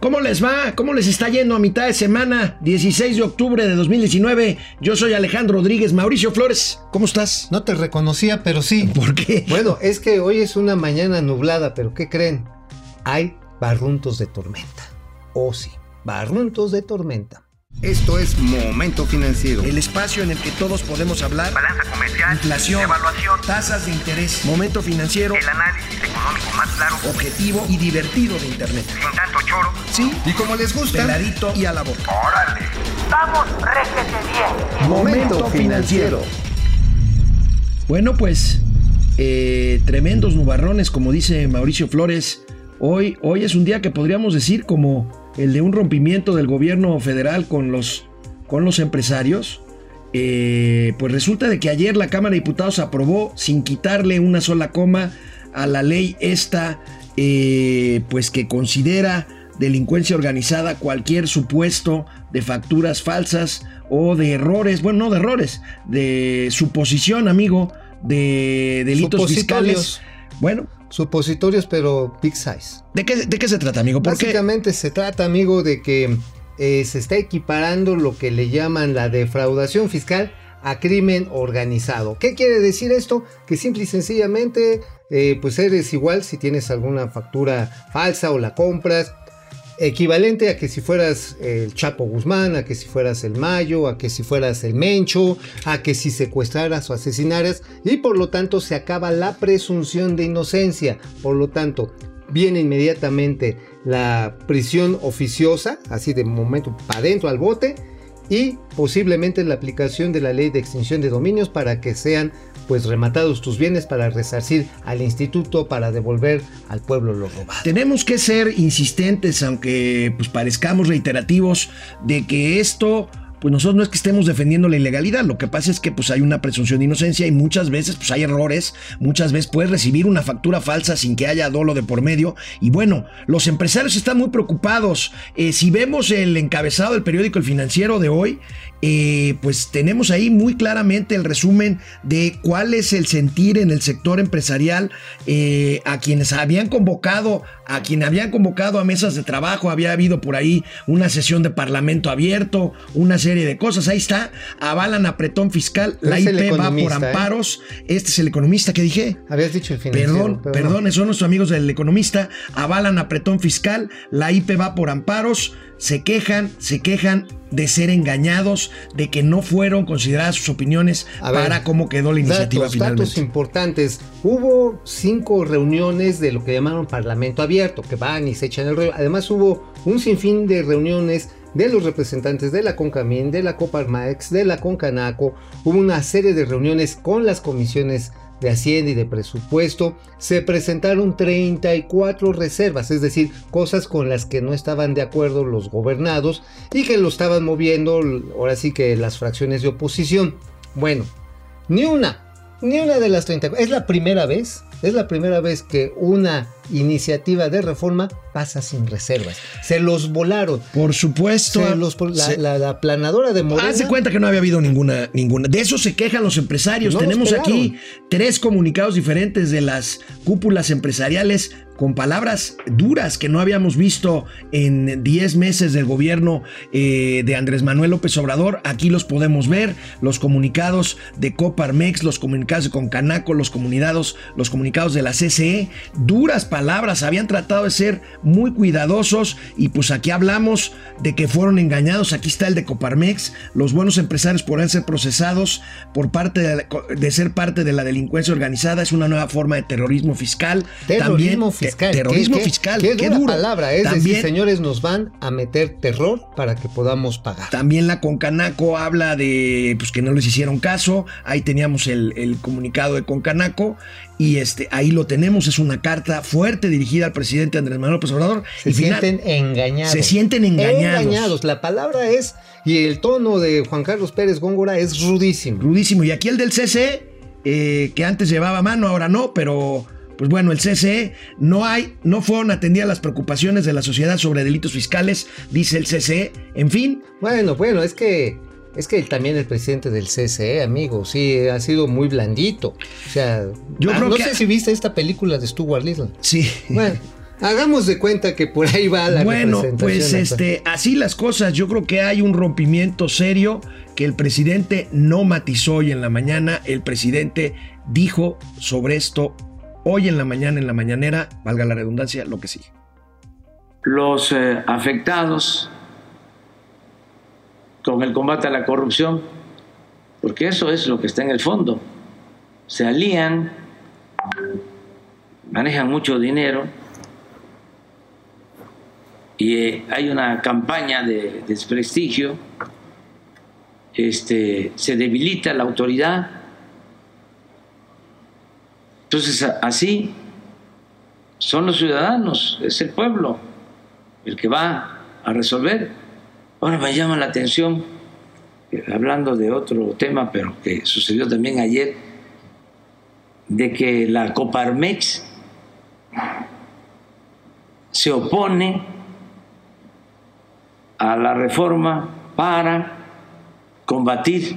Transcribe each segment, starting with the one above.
¿Cómo les va? ¿Cómo les está yendo a mitad de semana? 16 de octubre de 2019. Yo soy Alejandro Rodríguez. Mauricio Flores, ¿cómo estás? No te reconocía, pero sí. ¿Por qué? Bueno, es que hoy es una mañana nublada, pero ¿qué creen? Hay barruntos de tormenta. Oh sí, barruntos de tormenta. Esto es Momento Financiero. El espacio en el que todos podemos hablar. Balanza comercial. Inflación. Evaluación. Tasas de interés. Momento financiero. El análisis económico más claro. Objetivo y divertido de Internet. Sin tanto choro. Sí. Y como les gusta, Peladito y a la boca. ¡Órale! ¡Vamos, réjete bien! Momento Financiero. Bueno, pues eh, tremendos nubarrones, como dice Mauricio Flores. Hoy, hoy es un día que podríamos decir como el de un rompimiento del gobierno federal con los, con los empresarios. Eh, pues resulta de que ayer la Cámara de Diputados aprobó sin quitarle una sola coma a la ley esta, eh, pues que considera delincuencia organizada cualquier supuesto de facturas falsas o de errores, bueno, no de errores, de suposición, amigo, de delitos fiscales. Bueno, Supositorios, pero big size. ¿de qué, de qué se trata, amigo? Porque Básicamente se trata, amigo, de que eh, se está equiparando lo que le llaman la defraudación fiscal a crimen organizado. ¿Qué quiere decir esto? Que simple y sencillamente, eh, pues eres igual si tienes alguna factura falsa o la compras. Equivalente a que si fueras el Chapo Guzmán, a que si fueras el Mayo, a que si fueras el Mencho, a que si secuestraras o asesinaras, y por lo tanto se acaba la presunción de inocencia. Por lo tanto, viene inmediatamente la prisión oficiosa, así de momento para adentro al bote, y posiblemente la aplicación de la ley de extinción de dominios para que sean pues rematados tus bienes para resarcir al instituto para devolver al pueblo lo robado. tenemos que ser insistentes, aunque pues parezcamos reiterativos, de que esto, pues nosotros no es que estemos defendiendo la ilegalidad, lo que pasa es que pues hay una presunción de inocencia y muchas veces pues hay errores, muchas veces puedes recibir una factura falsa sin que haya dolo de por medio y bueno, los empresarios están muy preocupados. Eh, si vemos el encabezado del periódico El Financiero de hoy, eh, pues tenemos ahí muy claramente el resumen de cuál es el sentir en el sector empresarial eh, a quienes habían convocado, a quien habían convocado a mesas de trabajo, había habido por ahí una sesión de parlamento abierto, una serie de cosas, ahí está, avalan apretón fiscal, la IP va por ¿eh? amparos, este es el economista que dije. Habías dicho el financiero. Perdón, perdón, no. son nuestros amigos del economista, avalan apretón fiscal, la IP va por amparos, se quejan, se quejan de ser engañados, de que no fueron consideradas sus opiniones ver, para cómo quedó la iniciativa datos, finalmente. datos importantes. Hubo cinco reuniones de lo que llamaron Parlamento Abierto, que van y se echan el rollo. Además hubo un sinfín de reuniones de los representantes de la CONCAMIN, de la Coparmex, de la CONCANACO. Hubo una serie de reuniones con las comisiones de Hacienda y de Presupuesto. Se presentaron 34 reservas, es decir, cosas con las que no estaban de acuerdo los gobernados y que lo estaban moviendo ahora sí que las fracciones de oposición. Bueno, ni una, ni una de las 30. Es la primera vez, es la primera vez que una iniciativa de reforma pasa sin reservas. Se los volaron. Por supuesto. Se los, la, se- la- la planadora de Morena. Haz cuenta que no había habido ninguna, ninguna. De eso se quejan los empresarios. No Tenemos aquí tres comunicados diferentes de las cúpulas empresariales con palabras duras que no habíamos visto en 10 meses del gobierno eh, de Andrés Manuel López Obrador. Aquí los podemos ver, los comunicados de Coparmex, los comunicados de Concanaco, los comunicados, los comunicados de la CCE. Duras palabras, habían tratado de ser muy cuidadosos y pues aquí hablamos de que fueron engañados. Aquí está el de Coparmex. Los buenos empresarios podrán ser procesados por parte de, ser parte de la delincuencia organizada. Es una nueva forma de terrorismo fiscal. Terrorismo También, fiscal. te- terrorismo ¿Qué- qué- fiscal. Qué, Qué dura palabra. Es También, decir, señores, nos van a meter terror para que podamos pagar. También la Concanaco habla de pues, que no les hicieron caso. Ahí teníamos el, el comunicado de Concanaco. Y este, ahí lo tenemos. Es una carta fuerte dirigida al presidente Andrés Manuel López Obrador. Se y final- sienten engañados. Se sienten engañados. Engañados. La palabra es, y el tono de Juan Carlos Pérez Góngora es rudísimo. Rudísimo. Y aquí el del CC, eh, que antes llevaba mano, ahora no, pero pues bueno, el CCE no hay, no fueron atendidas las preocupaciones de la sociedad sobre delitos fiscales, dice el CCE. En fin, Bueno, bueno, es que es que también el presidente del CCE, amigo, sí, ha sido muy blandito. O sea, Yo ah, creo no que- sé si viste esta película de Stuart Little. sí. Bueno, Hagamos de cuenta que por ahí va la Bueno, pues este, así las cosas. Yo creo que hay un rompimiento serio que el presidente no matizó hoy en la mañana. El presidente dijo sobre esto hoy en la mañana, en la mañanera, valga la redundancia, lo que sigue. los eh, afectados con el combate a la corrupción, porque eso es lo que está en el fondo. Se alían, manejan mucho dinero y eh, hay una campaña de desprestigio, este, se debilita la autoridad. Entonces, así son los ciudadanos, es el pueblo el que va a resolver. Ahora me llama la atención, eh, hablando de otro tema, pero que sucedió también ayer, de que la Coparmex se opone a la reforma para combatir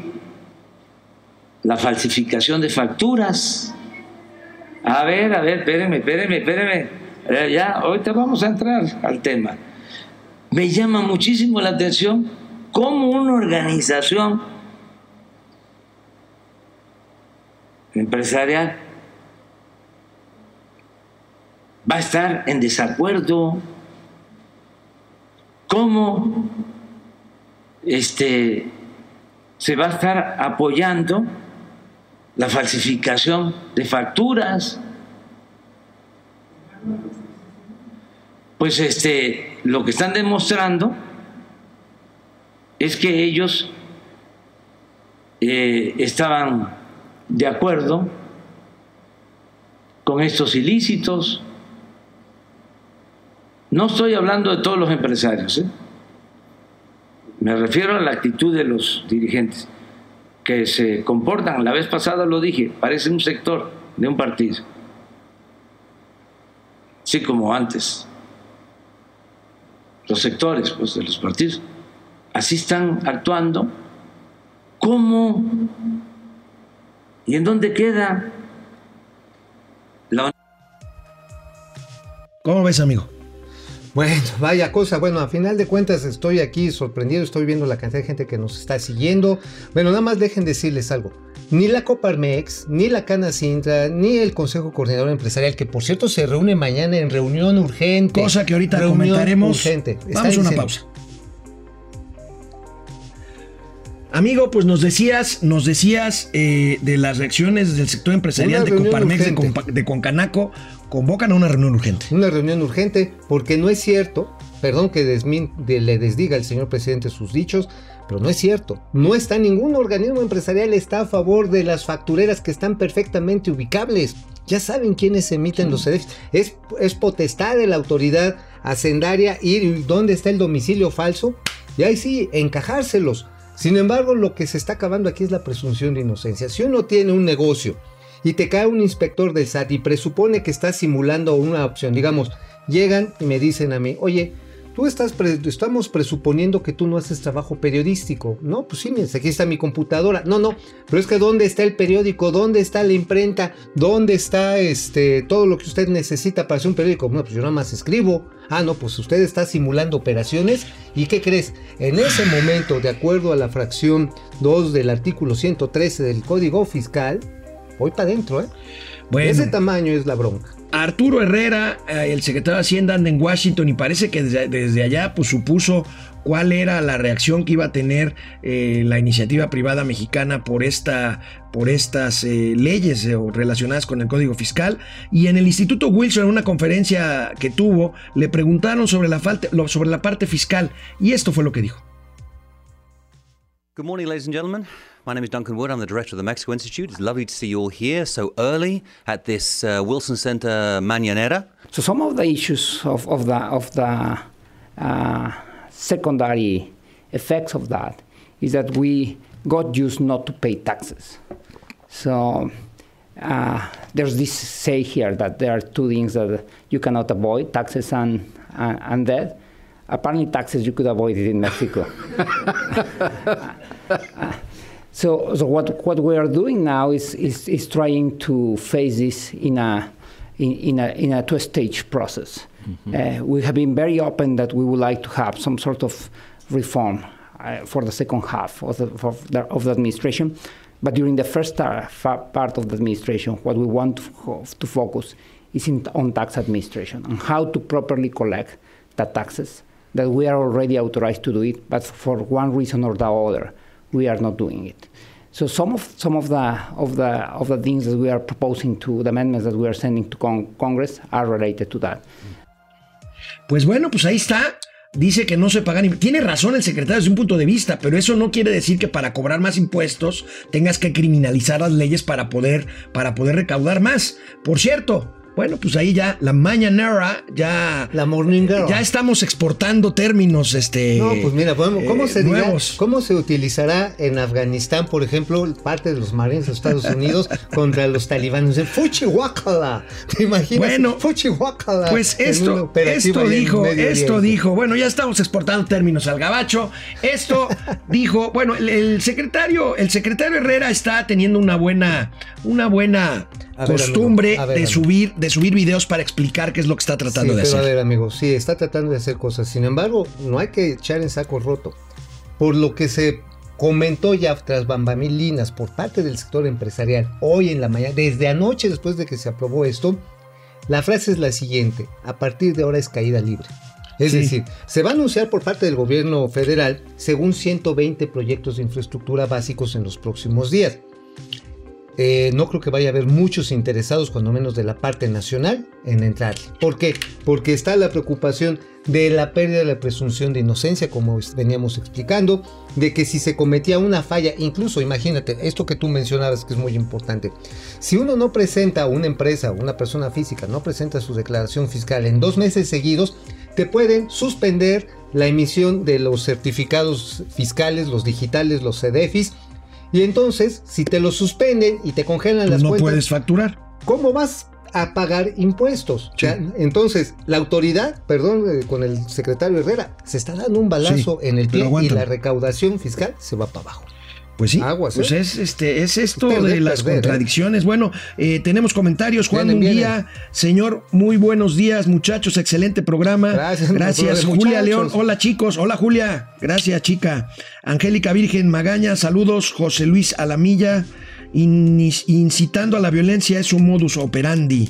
la falsificación de facturas. A ver, a ver, espérenme, espérenme, espérenme. Eh, Ya, ahorita vamos a entrar al tema. Me llama muchísimo la atención cómo una organización empresarial va a estar en desacuerdo, cómo este, se va a estar apoyando la falsificación de facturas. Pues este, lo que están demostrando es que ellos eh, estaban de acuerdo con estos ilícitos. No estoy hablando de todos los empresarios, ¿eh? me refiero a la actitud de los dirigentes que se comportan, la vez pasada lo dije, parece un sector de un partido, así como antes, los sectores pues, de los partidos, así están actuando. ¿Cómo? ¿Y en dónde queda la ¿Cómo ves, amigo? Bueno, vaya cosa. Bueno, a final de cuentas estoy aquí sorprendido, estoy viendo la cantidad de gente que nos está siguiendo. Bueno, nada más dejen decirles algo. Ni la Coparmex, ni la Cana Sintra, ni el Consejo Coordinador Empresarial, que por cierto se reúne mañana en reunión urgente. Cosa que ahorita comentaremos. urgente. Vamos a una pausa. Amigo, pues nos decías, nos decías eh, de las reacciones del sector empresarial Una de Coparmex, urgente. De Concanaco, convocan a una reunión urgente. Una reunión urgente, porque no es cierto, perdón que desmin- de- le desdiga al señor presidente sus dichos, pero no es cierto. No está ningún organismo empresarial está a favor de las factureras que están perfectamente ubicables. Ya saben quiénes emiten los CDFs. Es, es potestad de la autoridad hacendaria ir dónde está el domicilio falso y ahí sí, encajárselos. Sin embargo, lo que se está acabando aquí es la presunción de inocencia. Si uno tiene un negocio y te cae un inspector del SAT y presupone que está simulando una opción, digamos, llegan y me dicen a mí, oye, tú estás, estamos presuponiendo que tú no haces trabajo periodístico. No, pues sí, mira, aquí está mi computadora. No, no, pero es que ¿dónde está el periódico? ¿Dónde está la imprenta? ¿Dónde está este, todo lo que usted necesita para hacer un periódico? No, pues yo nada más escribo. Ah, no, pues usted está simulando operaciones. ¿Y qué crees? En ese momento, de acuerdo a la fracción 2 del artículo 113 del Código Fiscal, voy para adentro, ¿eh? Bueno, Ese tamaño es la bronca. Arturo Herrera, eh, el secretario de Hacienda, anda en Washington y parece que desde, desde allá pues, supuso cuál era la reacción que iba a tener eh, la iniciativa privada mexicana por, esta, por estas eh, leyes eh, relacionadas con el Código Fiscal. Y en el Instituto Wilson, en una conferencia que tuvo, le preguntaron sobre la, falta, lo- sobre la parte fiscal y esto fue lo que dijo. Good morning, ladies and gentlemen. My name is Duncan Wood. I'm the director of the Mexico Institute. It's lovely to see you all here so early at this uh, Wilson Center Mañanera. So some of the issues of, of the of the uh, secondary effects of that is that we got used not to pay taxes. So uh, there's this say here that there are two things that you cannot avoid: taxes and and, and debt. Apparently, taxes you could avoid it in Mexico. So, so what, what we are doing now is, is, is trying to face this in a, in, in a, in a two-stage process. Uh, we have been very open that we would like to have some sort of reform uh, for the second half of the, of the, of the administration. But during the first tar- part of the administration, what we want to, to focus is in, on tax administration and how to properly collect the taxes that we are already authorized to do it, but for one reason or the other, we are not doing it. So some of some of the of the of the things that we are proposing to the amendments that we are sending to con- Congress are related to that. Pues bueno, pues ahí está. Dice que no se pagan. Tiene razón el secretario desde un punto de vista, pero eso no quiere decir que para cobrar más impuestos tengas que criminalizar las leyes para poder, para poder recaudar más. Por cierto, bueno, pues ahí ya la mañanera, ya. La morning girl. Ya estamos exportando términos, este. No, pues mira, ¿cómo, cómo eh, se dirá- nuevos. cómo se utilizará en Afganistán, por ejemplo, parte de los marines de Estados Unidos contra los talibanes? El Fuchihuacala. ¿Te imaginas? Bueno, Fuchihuacala. Pues en una esto, esto dijo, esto dijo, bueno, ya estamos exportando términos al gabacho. Esto dijo, bueno, el, el secretario, el secretario Herrera está teniendo una buena, una buena A ver, costumbre amigo, a ver, de amigo. subir, de subir videos para explicar qué es lo que está tratando Sí, de pero hacer. a ver, amigo, sí, está tratando de hacer cosas. Sin embargo, no hay que echar en saco roto. Por lo que se comentó ya tras bambamilinas por parte del sector empresarial hoy en la mañana, desde anoche después de que se aprobó esto, la frase es la siguiente, a partir de ahora es caída libre. Es Sí. decir, se va a anunciar por parte del gobierno federal según 120 proyectos de infraestructura básicos en los próximos días. Eh, no creo que vaya a haber muchos interesados, cuando menos de la parte nacional, en entrar. ¿Por qué? Porque está la preocupación de la pérdida de la presunción de inocencia, como veníamos explicando, de que si se cometía una falla, incluso imagínate, esto que tú mencionabas que es muy importante, si uno no presenta una empresa o una persona física, no presenta su declaración fiscal en dos meses seguidos, te pueden suspender la emisión de los certificados fiscales, los digitales, los CDFIs, y entonces, si te lo suspenden y te congelan las no cuentas, puedes facturar. ¿cómo vas a pagar impuestos? Entonces, la autoridad, perdón, eh, con el secretario Herrera, se está dando un balazo Sí, en el pie y la recaudación fiscal se va para abajo. Pues sí, Aguas, pues ¿eh? es, este, es esto de las perder, ¿eh? contradicciones. Bueno, eh, tenemos comentarios. Juan Vienen, Munguía, señor, muy buenos días, muchachos, excelente programa. Gracias, Gracias, Julia muchachos. León. Hola, chicos. Hola, Julia. Gracias, chica. Angélica Virgen Magaña, saludos. José Luis Alamilla, incitando a la violencia es su modus operandi.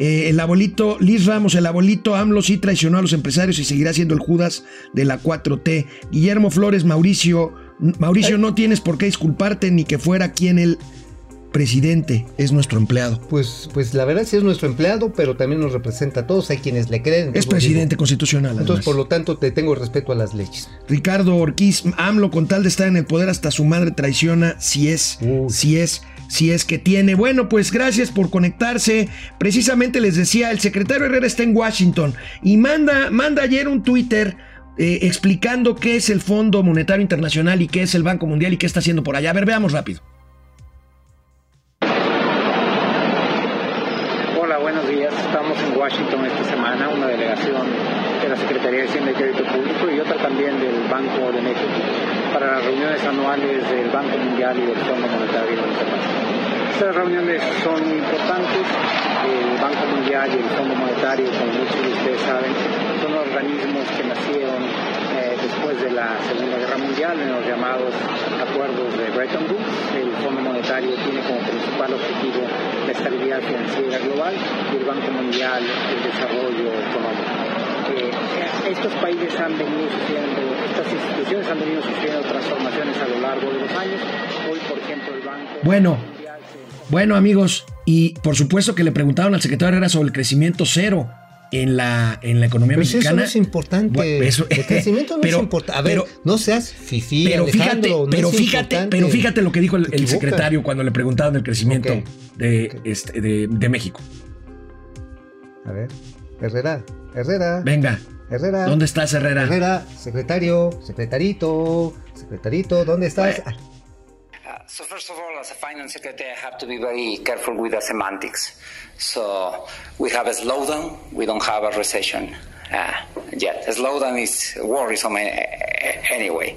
Eh, el abuelito, Liz Ramos, el abuelito AMLO sí traicionó a los empresarios y seguirá siendo el Judas de la 4T. Guillermo Flores, Mauricio, Mauricio, no tienes por qué disculparte ni que fuera quien el presidente es nuestro empleado. Pues, pues la verdad sí es nuestro empleado, pero también nos representa a todos, hay quienes le creen. Es presidente digo. constitucional. Entonces, por lo tanto, te tengo respeto a las leyes. Ricardo Orquiz, AMLO con tal de estar en el poder hasta su madre traiciona si es, Uy. si es, si es que tiene. Bueno, pues gracias por conectarse. Precisamente les decía, el secretario Herrera está en Washington y manda, manda ayer un Twitter eh, explicando qué es el Fondo Monetario Internacional y qué es el Banco Mundial y qué está haciendo por allá. A ver, veamos rápido. Hola, buenos días. Estamos en Washington esta semana, una delegación de la Secretaría de Hacienda y Crédito Público y otra también del Banco de México para las reuniones anuales del Banco Mundial y del Fondo Monetario Internacional. Estas reuniones son importantes. El Banco Mundial y el Fondo Monetario, como muchos de ustedes saben, son organismos que nacieron eh, después de la Segunda Guerra Mundial en los llamados acuerdos de Bretton Woods. El Fondo Monetario tiene como principal objetivo la estabilidad financiera global y el Banco Mundial el desarrollo económico. Eh, estos países han venido sufriendo, estas instituciones han venido sufriendo transformaciones a lo largo de los años. Hoy, por ejemplo, el Banco Bueno. Bueno, amigos, y por supuesto que le preguntaron al secretario Herrera sobre el crecimiento cero en la, en la economía Pero si eso mexicana. no es importante. Bueno, eso- el crecimiento no pero- es importante. A ver, pero- no seas fifí, pero fíjate, no pero fíjate, importante. pero fíjate lo que dijo el, el secretario cuando le preguntaron del crecimiento de, este, de, de México. A ver, Herrera, Herrera, Venga, Herrera. ¿dónde estás, Herrera? Herrera, secretario, secretarito, secretarito, ¿dónde estás? Uh, so first of all, as a finance secretary, I have to be very careful with the semantics. So we have a slowdown. We don't have a recession uh, yet. A slowdown is worrisome anyway.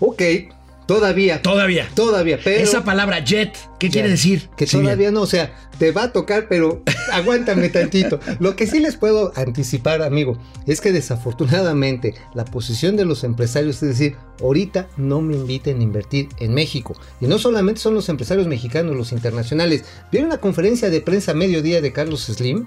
Ok, Todavía. Todavía. Todavía, pero. Esa palabra jet, ¿qué quiere decir? Que Sí, todavía no, o sea, te va a tocar, pero aguántame tantito. Lo que sí les puedo anticipar, amigo, es que desafortunadamente la posición de los empresarios es decir, ahorita no me inviten a invertir en México. Y no solamente son los empresarios mexicanos, los internacionales. ¿Vieron la conferencia de prensa a mediodía de Carlos Slim?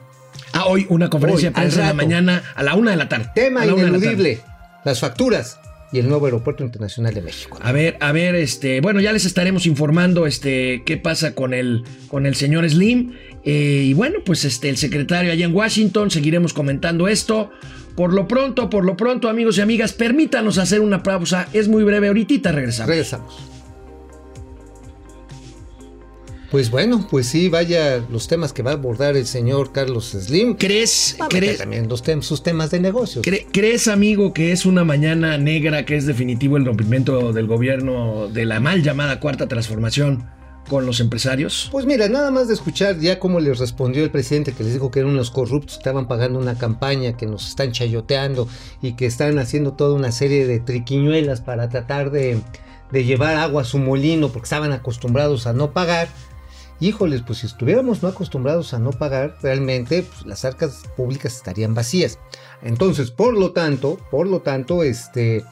Ah, hoy una conferencia Hoy, de prensa en la mañana a la una de la tarde. Tema la ineludible, las facturas y el nuevo aeropuerto internacional de México. A ver, a ver, este, bueno, ya les estaremos informando, este, qué pasa con el, con el señor Slim. Eh, y bueno, pues este, el secretario allá en Washington, seguiremos comentando esto. Por lo pronto, por lo pronto, amigos y amigas, permítanos hacer una pausa. Es muy breve, ahorita regresamos. Regresamos. Pues bueno, pues sí, vaya los temas que va a abordar el señor Carlos Slim. ¿Crees, también los tem- sus temas de negocios. cre- crees, amigo, que es una mañana negra, que es definitivo el rompimiento del gobierno de la mal llamada cuarta transformación con los empresarios? Pues mira, nada más de escuchar ya cómo les respondió el presidente que les dijo que eran unos corruptos, que estaban pagando una campaña, que nos están chayoteando y que están haciendo toda una serie de triquiñuelas para tratar de, de llevar agua a su molino porque estaban acostumbrados a no pagar. Híjoles, pues si estuviéramos no acostumbrados a no pagar, realmente pues, las arcas públicas estarían vacías. Entonces, por lo tanto, por lo tanto, este,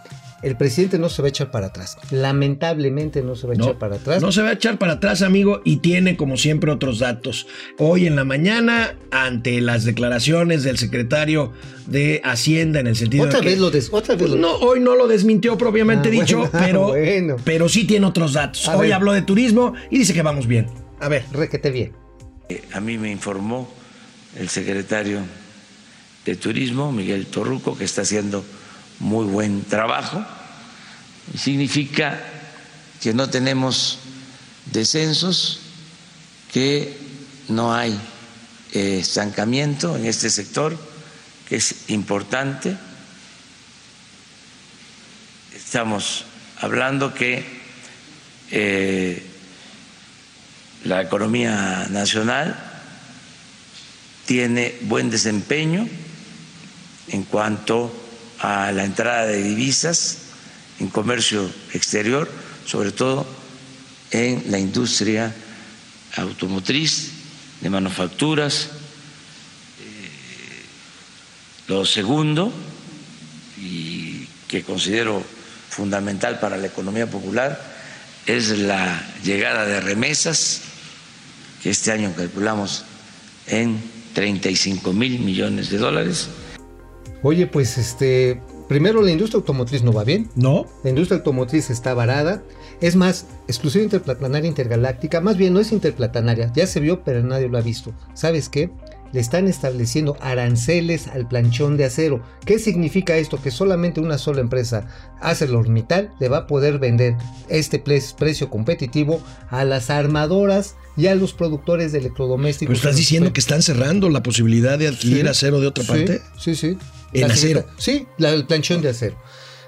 el presidente no se va a echar para atrás. Lamentablemente no se va a echar para atrás. No se va a echar para atrás, amigo, y tiene como siempre otros datos. Hoy en la mañana, ante las declaraciones del secretario de Hacienda en el sentido Otra de que- vez lo des, otra vez Pues lo no, hoy no lo desmintió propiamente Ah, dicho, bueno, pero, bueno. pero sí tiene otros datos. A hoy ver. habló de turismo y dice que vamos bien. A ver. Requete bien. A mí me informó el secretario de Turismo, Miguel Torruco, que está haciendo muy buen trabajo. Significa que no tenemos descensos, que no hay eh, estancamiento en este sector, que es importante. Estamos hablando que eh, la economía nacional tiene buen desempeño en cuanto a la entrada de divisas en comercio exterior, sobre todo en la industria automotriz, de manufacturas. Eh, Lo segundo, y que considero fundamental para la economía popular, es la llegada de remesas, que este año calculamos en 35 mil millones de dólares. Oye, pues este, primero la industria automotriz no va bien. ¿No? La industria automotriz está varada. Es más, exclusiva interplatanaria intergaláctica, más bien no es interplatanaria, ya se vio, pero nadie lo ha visto. ¿Sabes qué? Le están estableciendo aranceles al planchón de acero. ¿Qué significa esto? Que solamente una sola empresa, ArcelorMittal, le va a poder vender este pre- precio competitivo a las armadoras y a los productores de electrodomésticos. Pero estás diciendo que están cerrando la posibilidad de adquirir Sí, acero de otra sí, parte. Sí, sí. ¿En La acero? Sí, la, el planchón de acero.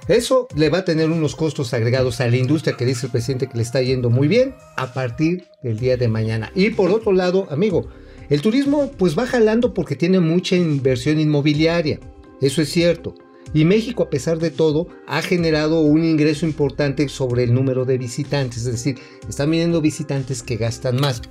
Eso le va a tener unos costos agregados a la industria que dice el presidente que le está yendo muy bien a partir del día de mañana. Y por otro lado, amigo, el turismo pues va jalando porque tiene mucha inversión inmobiliaria. Eso es cierto. Y México, a pesar de todo, ha generado un ingreso importante sobre el número de visitantes. Es decir, están viniendo visitantes que gastan más.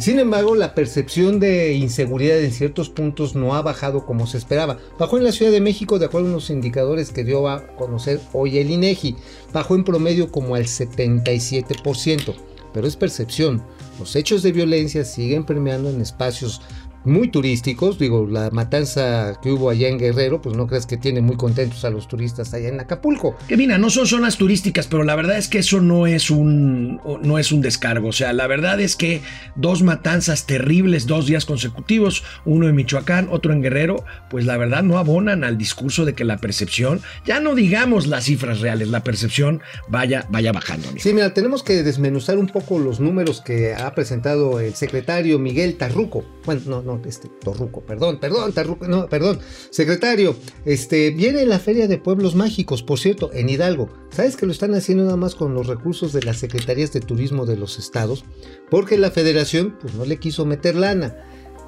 Sin embargo, la percepción de inseguridad en ciertos puntos no ha bajado como se esperaba. Bajó en la Ciudad de México, de acuerdo a unos indicadores que dio a conocer hoy el INEGI. Bajó en promedio como al 77%. Pero es percepción. Los hechos de violencia siguen permeando en espacios muy turísticos. Digo, la matanza que hubo allá en Guerrero, pues no crees que tiene muy contentos a los turistas allá en Acapulco. Que mira, no son zonas turísticas, pero la verdad es que eso no es un no es un descargo. O sea, la verdad es que dos matanzas terribles, dos días consecutivos, uno en Michoacán, otro en Guerrero, pues la verdad no abonan al discurso de que la percepción, ya no digamos las cifras reales, la percepción vaya, vaya bajando. amigo. Sí, mira, tenemos que desmenuzar un poco los números que ha presentado el secretario Miguel Tarruco. Bueno, no, no, este, Torruco, perdón, perdón, no, perdón. Secretario, este, viene la Feria de Pueblos Mágicos, por cierto, en Hidalgo. ¿Sabes que lo están haciendo nada más con los recursos de las secretarías de turismo de los estados? Porque la federación, pues no le quiso meter lana.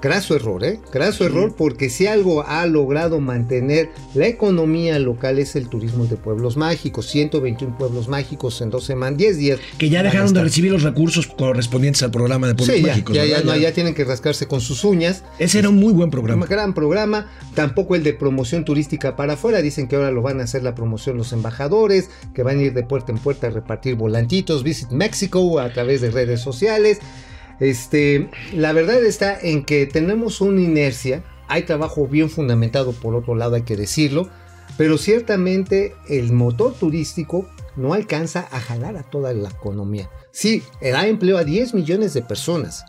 Graso error, ¿eh? Graso error porque si algo ha logrado mantener la economía local es el turismo de pueblos mágicos. 121 pueblos mágicos en dos semanas, 10 días. Que ya dejaron de recibir los recursos correspondientes al programa de Pueblos Sí, ya, Mágicos. ya, ya, ya tienen que rascarse con sus uñas. Ese era un muy buen Un programa. gran programa, tampoco el de promoción turística para afuera, dicen que ahora lo van a hacer la promoción los embajadores, que van a ir de puerta en puerta a repartir volantitos, Visit Mexico a través de redes sociales. Este, la verdad está en que tenemos una inercia, hay trabajo bien fundamentado por otro lado, hay que decirlo, pero ciertamente el motor turístico no alcanza a jalar a toda la economía. Sí, da empleo a 10 millones de personas,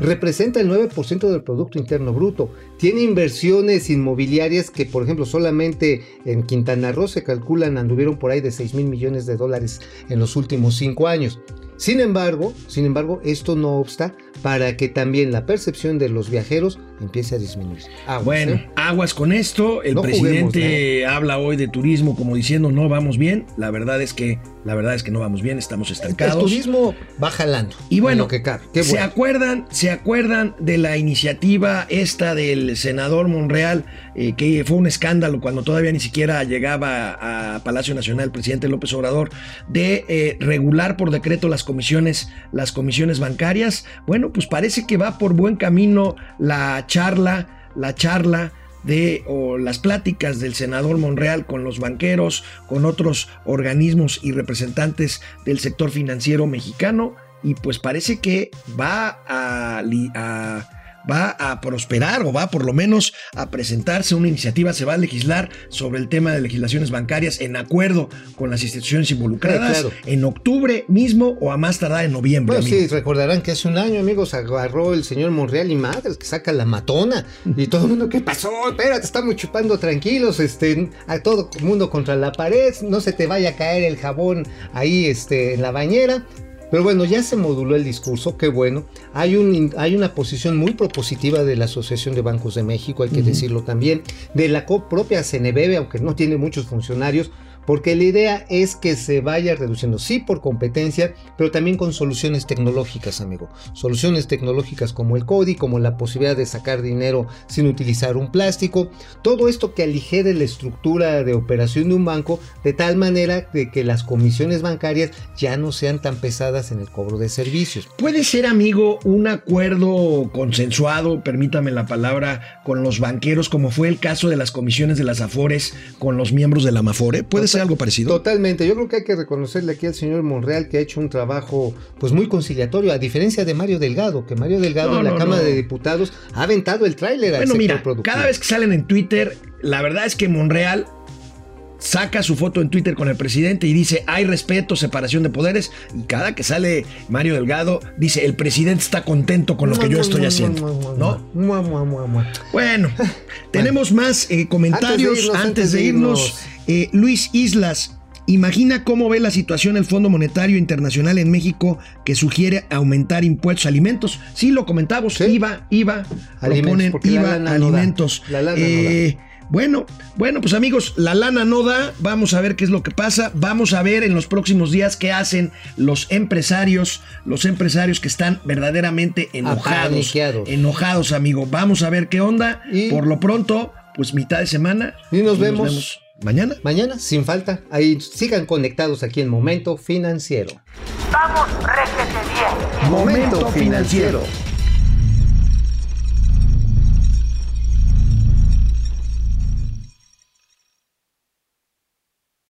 representa el 9% del Producto Interno Bruto. Tiene inversiones inmobiliarias que, por ejemplo, solamente en Quintana Roo se calculan anduvieron por ahí de 6 mil millones de dólares en los últimos 5 años. Sin embargo, sin embargo, esto no obsta para que también la percepción de los viajeros empiece a disminuir. Aguas, Bueno, ¿eh? aguas con esto. El No juguemos, presidente habla hoy de turismo como diciendo no vamos bien. La verdad es que la verdad es que no vamos bien, estamos El estancados. turismo va jalando. Y en bueno, lo que cabe. Qué ¿se acuerdan, se acuerdan de la iniciativa esta del senador Monreal eh, que fue un escándalo cuando todavía ni siquiera llegaba a Palacio Nacional el presidente López Obrador de eh, regular por decreto las comisiones, las comisiones bancarias? Bueno, pues parece que va por buen camino la charla, la charla de o las pláticas del senador Monreal con los banqueros, con otros organismos y representantes del sector financiero mexicano y pues parece que va a, a- va a prosperar o va por lo menos a presentarse una iniciativa, se va a legislar sobre el tema de legislaciones bancarias en acuerdo con las instituciones involucradas claro. en octubre mismo o a más tardar en noviembre. Bueno, sí, recordarán que hace un año, amigos, agarró el señor Monreal y madres que saca la matona. Y todo el mundo, ¿qué pasó? Espérate, estamos chupando tranquilos, este, a todo el mundo contra la pared, no se te vaya a caer el jabón ahí, este, en la bañera. Pero bueno, ya se moduló el discurso, qué bueno. Hay, un, hay una posición muy propositiva de la Asociación de Bancos de México, hay que decirlo también, de la propia CNBB, aunque no tiene muchos funcionarios, porque la idea es que se vaya reduciendo, sí por competencia, pero también con soluciones tecnológicas, amigo. Soluciones tecnológicas como el CODI, como la posibilidad de sacar dinero sin utilizar un plástico. Todo esto que aligere la estructura de operación de un banco de tal manera de que las comisiones bancarias ya no sean tan pesadas en el cobro de servicios. Puede ser, amigo, un acuerdo consensuado, permítame la palabra, con los banqueros, como fue el caso de las comisiones de las Afores con los miembros de la Amafore. Puede algo parecido. Totalmente, yo creo que hay que reconocerle aquí al señor Monreal que ha hecho un trabajo pues muy conciliatorio, a diferencia de Mario Delgado, que Mario Delgado No, en la no, Cámara no. de Diputados ha aventado el tráiler al Bueno, sector mira, productivo. cada vez que salen en Twitter, la verdad es que Monreal saca su foto en Twitter con el presidente y dice hay respeto, separación de poderes y cada que sale Mario Delgado dice el presidente está contento con lo que yo estoy haciendo, ¿no? Bueno, tenemos más eh, comentarios Antes de irnos, antes de irnos. Eh, Luis Islas. Imagina cómo ve la situación el Fondo Monetario Internacional en México que sugiere aumentar impuestos a alimentos. Sí, lo comentamos, Sí. IVA, IVA, Alimentos, proponen la IVA alimentos. La lana no Eh, Bueno, bueno, pues amigos, la lana no da, vamos a ver qué es lo que pasa, vamos a ver en los próximos días qué hacen los empresarios, los empresarios que están verdaderamente enojados, enojados, amigo. Vamos a ver qué onda. Y- Por lo pronto, pues mitad de semana. Y nos vemos. mañana. Mañana, sin falta, ahí sigan conectados aquí en Momento Financiero. Vamos, réjete bien. Momento financiero.